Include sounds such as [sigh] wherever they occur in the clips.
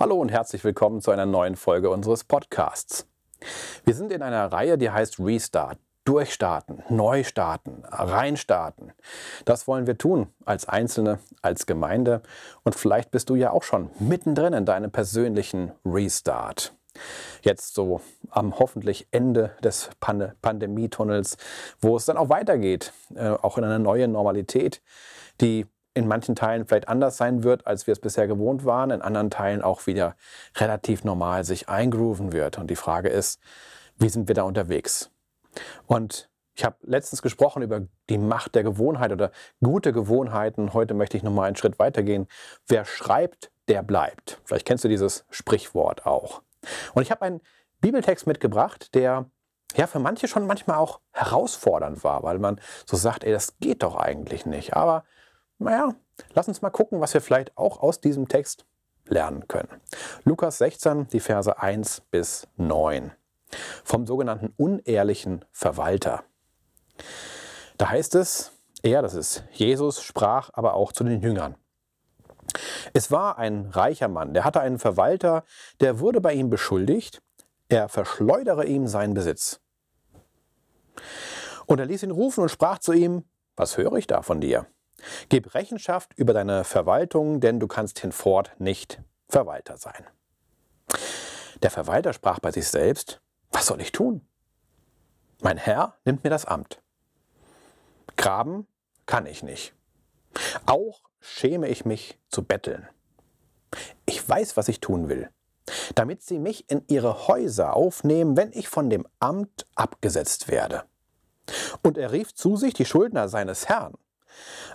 Hallo und herzlich willkommen zu einer neuen Folge unseres Podcasts. Wir sind in einer Reihe, die heißt Restart. Durchstarten, neu starten, reinstarten. Das wollen wir tun als Einzelne, als Gemeinde. Und vielleicht bist du ja auch schon mittendrin in deinem persönlichen Restart. Jetzt so am hoffentlich Ende des Pand Pandemietunnels, wo es dann auch weitergeht, äh, auch in eine neue Normalität, die in manchen Teilen vielleicht anders sein wird, als wir es bisher gewohnt waren, in anderen Teilen auch wieder relativ normal sich eingrooven wird. Und die Frage ist, wie sind wir da unterwegs? Und ich habe letztens gesprochen über die Macht der Gewohnheit oder gute Gewohnheiten. Heute möchte ich nochmal einen Schritt weitergehen. Wer schreibt, der bleibt. Vielleicht kennst du dieses Sprichwort auch. Und ich habe einen Bibeltext mitgebracht, der ja für manche schon manchmal auch herausfordernd war, weil man so sagt, ey, das geht doch eigentlich nicht. Aber naja, lass uns mal gucken, was wir vielleicht auch aus diesem Text lernen können. Lukas 16, die Verse 1 bis 9. Vom sogenannten unehrlichen Verwalter. Da heißt es, er, das ist Jesus, sprach aber auch zu den Jüngern. Es war ein reicher Mann, der hatte einen Verwalter, der wurde bei ihm beschuldigt, er verschleudere ihm seinen Besitz. Und er ließ ihn rufen und sprach zu ihm, was höre ich da von dir? Gib Rechenschaft über deine Verwaltung, denn du kannst hinfort nicht Verwalter sein. Der Verwalter sprach bei sich selbst, was soll ich tun? Mein Herr nimmt mir das Amt. Graben kann ich nicht. Auch schäme ich mich zu betteln. Ich weiß, was ich tun will, damit sie mich in ihre Häuser aufnehmen, wenn ich von dem Amt abgesetzt werde. Und er rief zu sich die Schuldner seines Herrn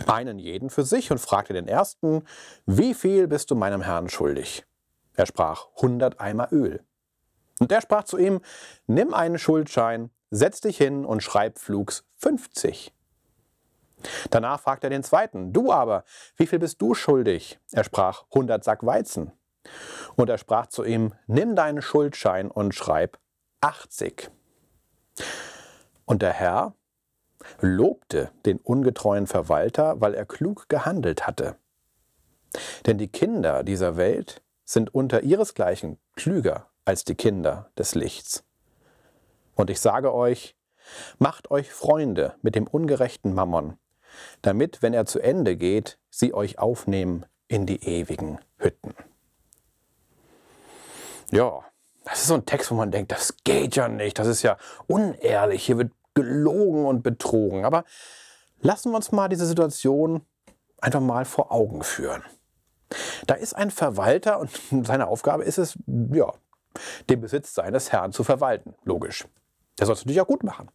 einen jeden für sich und fragte den ersten, wie viel bist du meinem Herrn schuldig? Er sprach, hundert Eimer Öl. Und der sprach zu ihm, nimm einen Schuldschein, setz dich hin und schreib flugs 50. Danach fragte er den zweiten, du aber, wie viel bist du schuldig? Er sprach, hundert Sack Weizen. Und er sprach zu ihm, nimm deinen Schuldschein und schreib 80. Und der Herr lobte den ungetreuen Verwalter, weil er klug gehandelt hatte. Denn die Kinder dieser Welt sind unter ihresgleichen klüger als die Kinder des Lichts. Und ich sage euch, macht euch Freunde mit dem ungerechten Mammon, damit, wenn er zu Ende geht, sie euch aufnehmen in die ewigen Hütten. Ja, das ist so ein Text, wo man denkt, das geht ja nicht, das ist ja unehrlich, hier wird gelogen und betrogen. Aber lassen wir uns mal diese Situation einfach mal vor Augen führen. Da ist ein Verwalter und [laughs] seine Aufgabe ist es, ja, den Besitz seines Herrn zu verwalten. Logisch. Der soll es natürlich auch gut machen.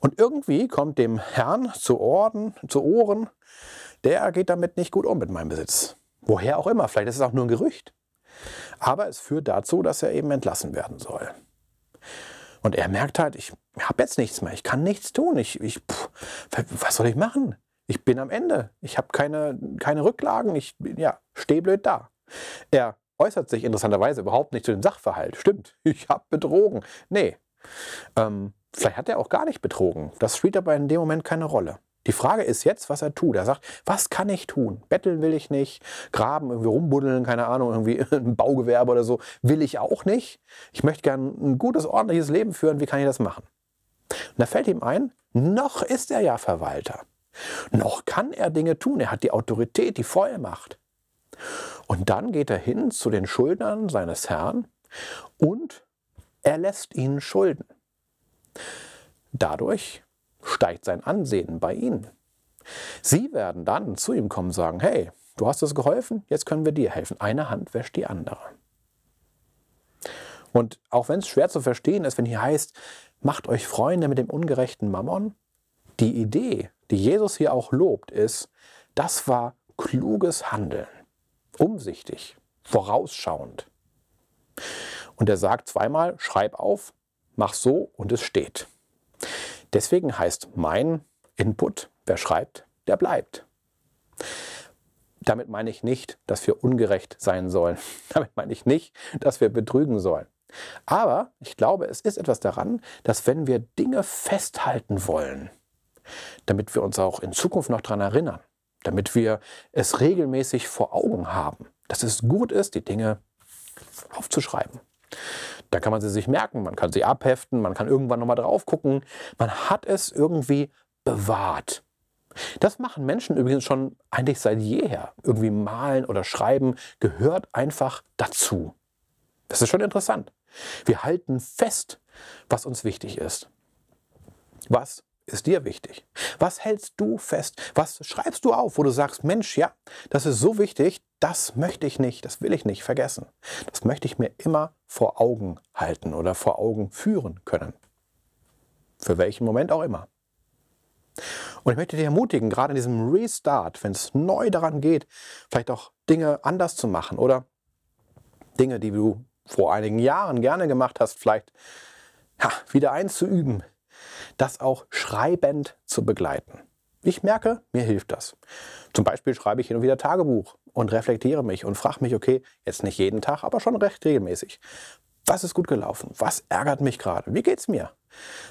Und irgendwie kommt dem Herrn zu, Orden, zu Ohren, der geht damit nicht gut um mit meinem Besitz. Woher auch immer, vielleicht ist es auch nur ein Gerücht. Aber es führt dazu, dass er eben entlassen werden soll. Und er merkt halt, ich habe jetzt nichts mehr, ich kann nichts tun. Ich, ich, pff, was soll ich machen? Ich bin am Ende. Ich habe keine, keine Rücklagen. Ich ja, stehe blöd da. Er äußert sich interessanterweise überhaupt nicht zu dem Sachverhalt. Stimmt, [laughs] ich habe betrogen. Nee. Ähm, vielleicht hat er auch gar nicht betrogen. Das spielt aber in dem Moment keine Rolle. Die Frage ist jetzt, was er tut. Er sagt, was kann ich tun? Betteln will ich nicht, graben, irgendwie rumbuddeln, keine Ahnung, irgendwie [laughs] ein Baugewerbe oder so, will ich auch nicht. Ich möchte gern ein gutes, ordentliches Leben führen. Wie kann ich das machen? Und da fällt ihm ein, noch ist er ja Verwalter. Noch kann er Dinge tun. Er hat die Autorität, die Vollmacht. Und dann geht er hin zu den Schuldnern seines Herrn und er lässt ihnen Schulden. Dadurch steigt sein Ansehen bei ihnen. Sie werden dann zu ihm kommen und sagen, hey, du hast uns geholfen, jetzt können wir dir helfen. Eine Hand wäscht die andere. Und auch wenn es schwer zu verstehen ist, wenn hier heißt, macht euch Freunde mit dem ungerechten Mammon, die Idee, die Jesus hier auch lobt, ist, das war kluges Handeln, umsichtig, vorausschauend. Und er sagt zweimal, schreib auf, mach so und es steht. Deswegen heißt mein Input, wer schreibt, der bleibt. Damit meine ich nicht, dass wir ungerecht sein sollen. [laughs] Damit meine ich nicht, dass wir betrügen sollen. Aber ich glaube, es ist etwas daran, dass wenn wir Dinge festhalten wollen, damit wir uns auch in Zukunft noch daran erinnern, damit wir es regelmäßig vor Augen haben, dass es gut ist, die Dinge aufzuschreiben. Da kann man sie sich merken, man kann sie abheften, man kann irgendwann nochmal drauf gucken. Man hat es irgendwie bewahrt. Das machen Menschen übrigens schon eigentlich seit jeher. Irgendwie malen oder schreiben gehört einfach dazu. Das ist schon interessant. Wir halten fest, was uns wichtig ist. Was ist dir wichtig? Was hältst du fest? Was schreibst du auf, wo du sagst, Mensch, ja, das ist so wichtig, das möchte ich nicht, das will ich nicht vergessen. Das möchte ich mir immer vor Augen halten oder vor Augen führen können. Für welchen Moment auch immer. Und ich möchte dich ermutigen, gerade in diesem Restart, wenn es neu daran geht, vielleicht auch Dinge anders zu machen oder Dinge, die du vor einigen Jahren gerne gemacht hast, vielleicht ja, wieder einzuüben, das auch schreibend zu begleiten. Ich merke, mir hilft das. Zum Beispiel schreibe ich hin und wieder Tagebuch und reflektiere mich und frage mich, okay, jetzt nicht jeden Tag, aber schon recht regelmäßig. Was ist gut gelaufen? Was ärgert mich gerade? Wie geht's mir?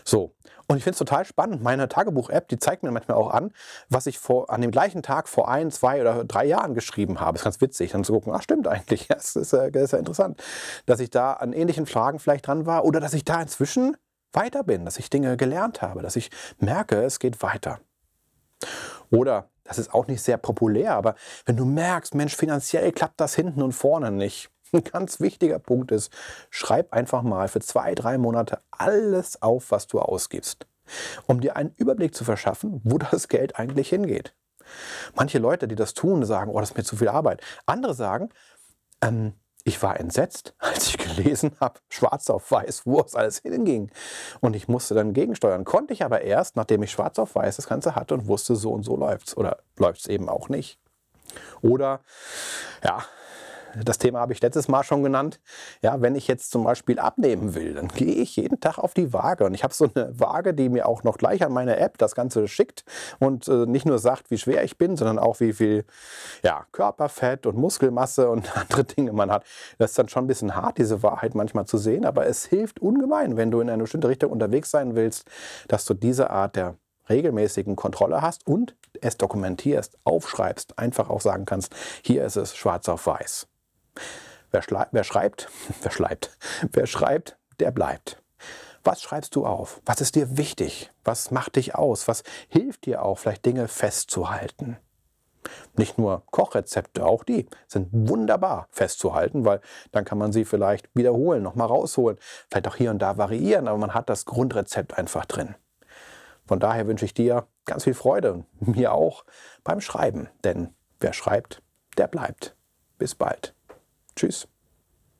So. Und ich finde es total spannend. Meine Tagebuch-App, die zeigt mir manchmal auch an, was ich vor, an dem gleichen Tag vor ein, zwei oder drei Jahren geschrieben habe. Ist ganz witzig, dann zu gucken, ach stimmt eigentlich, [laughs] das ist, das ist ja interessant, dass ich da an ähnlichen Fragen vielleicht dran war oder dass ich da inzwischen weiter bin, dass ich Dinge gelernt habe, dass ich merke, es geht weiter. Oder, das ist auch nicht sehr populär, aber wenn du merkst, Mensch, finanziell klappt das hinten und vorne nicht, [laughs] ein ganz wichtiger Punkt ist, schreib einfach mal für zwei, drei Monate alles auf, was du ausgibst, um dir einen Überblick zu verschaffen, wo [laughs] das Geld eigentlich hingeht. Manche Leute, die das tun, sagen, oh, das ist mir zu viel Arbeit. Andere sagen, ähm, ich war entsetzt, [laughs] als ich gelesen habe, schwarz auf weiß, wo es alles hinging. Und ich musste dann gegensteuern. Konnte ich aber erst, nachdem ich schwarz auf weiß das Ganze hatte und wusste, so und so läuft es. Oder läuft es eben auch nicht. Oder, ja, das Thema habe ich letztes Mal schon genannt. Ja, wenn ich jetzt zum Beispiel abnehmen will, dann gehe ich jeden Tag auf die Waage. Und ich habe so eine Waage, die mir auch noch gleich an meine App das Ganze schickt und äh, nicht nur sagt, wie schwer ich bin, sondern auch wie viel ja, Körperfett und Muskelmasse und [laughs] andere Dinge man hat. Das ist dann schon ein bisschen hart, diese Wahrheit manchmal zu sehen, aber es hilft ungemein, wenn du in eine bestimmte Richtung unterwegs sein willst, dass du diese Art der regelmäßigen Kontrolle hast und es dokumentierst, aufschreibst, einfach auch sagen kannst, hier ist es schwarz auf weiß. Wer, wer schreibt, [laughs] wer schreibt, wer schreibt, der bleibt. Was schreibst du auf? Was ist dir wichtig? Was macht dich aus? Was hilft dir auch, vielleicht Dinge festzuhalten? Nicht nur Kochrezepte, auch die sind wunderbar festzuhalten, weil dann kann man sie vielleicht wiederholen, nochmal rausholen, vielleicht auch hier und da variieren, aber man hat das Grundrezept einfach drin. Von daher wünsche ich dir ganz viel Freude und mir auch beim Schreiben, denn wer schreibt, der bleibt. Bis bald. Tschüss.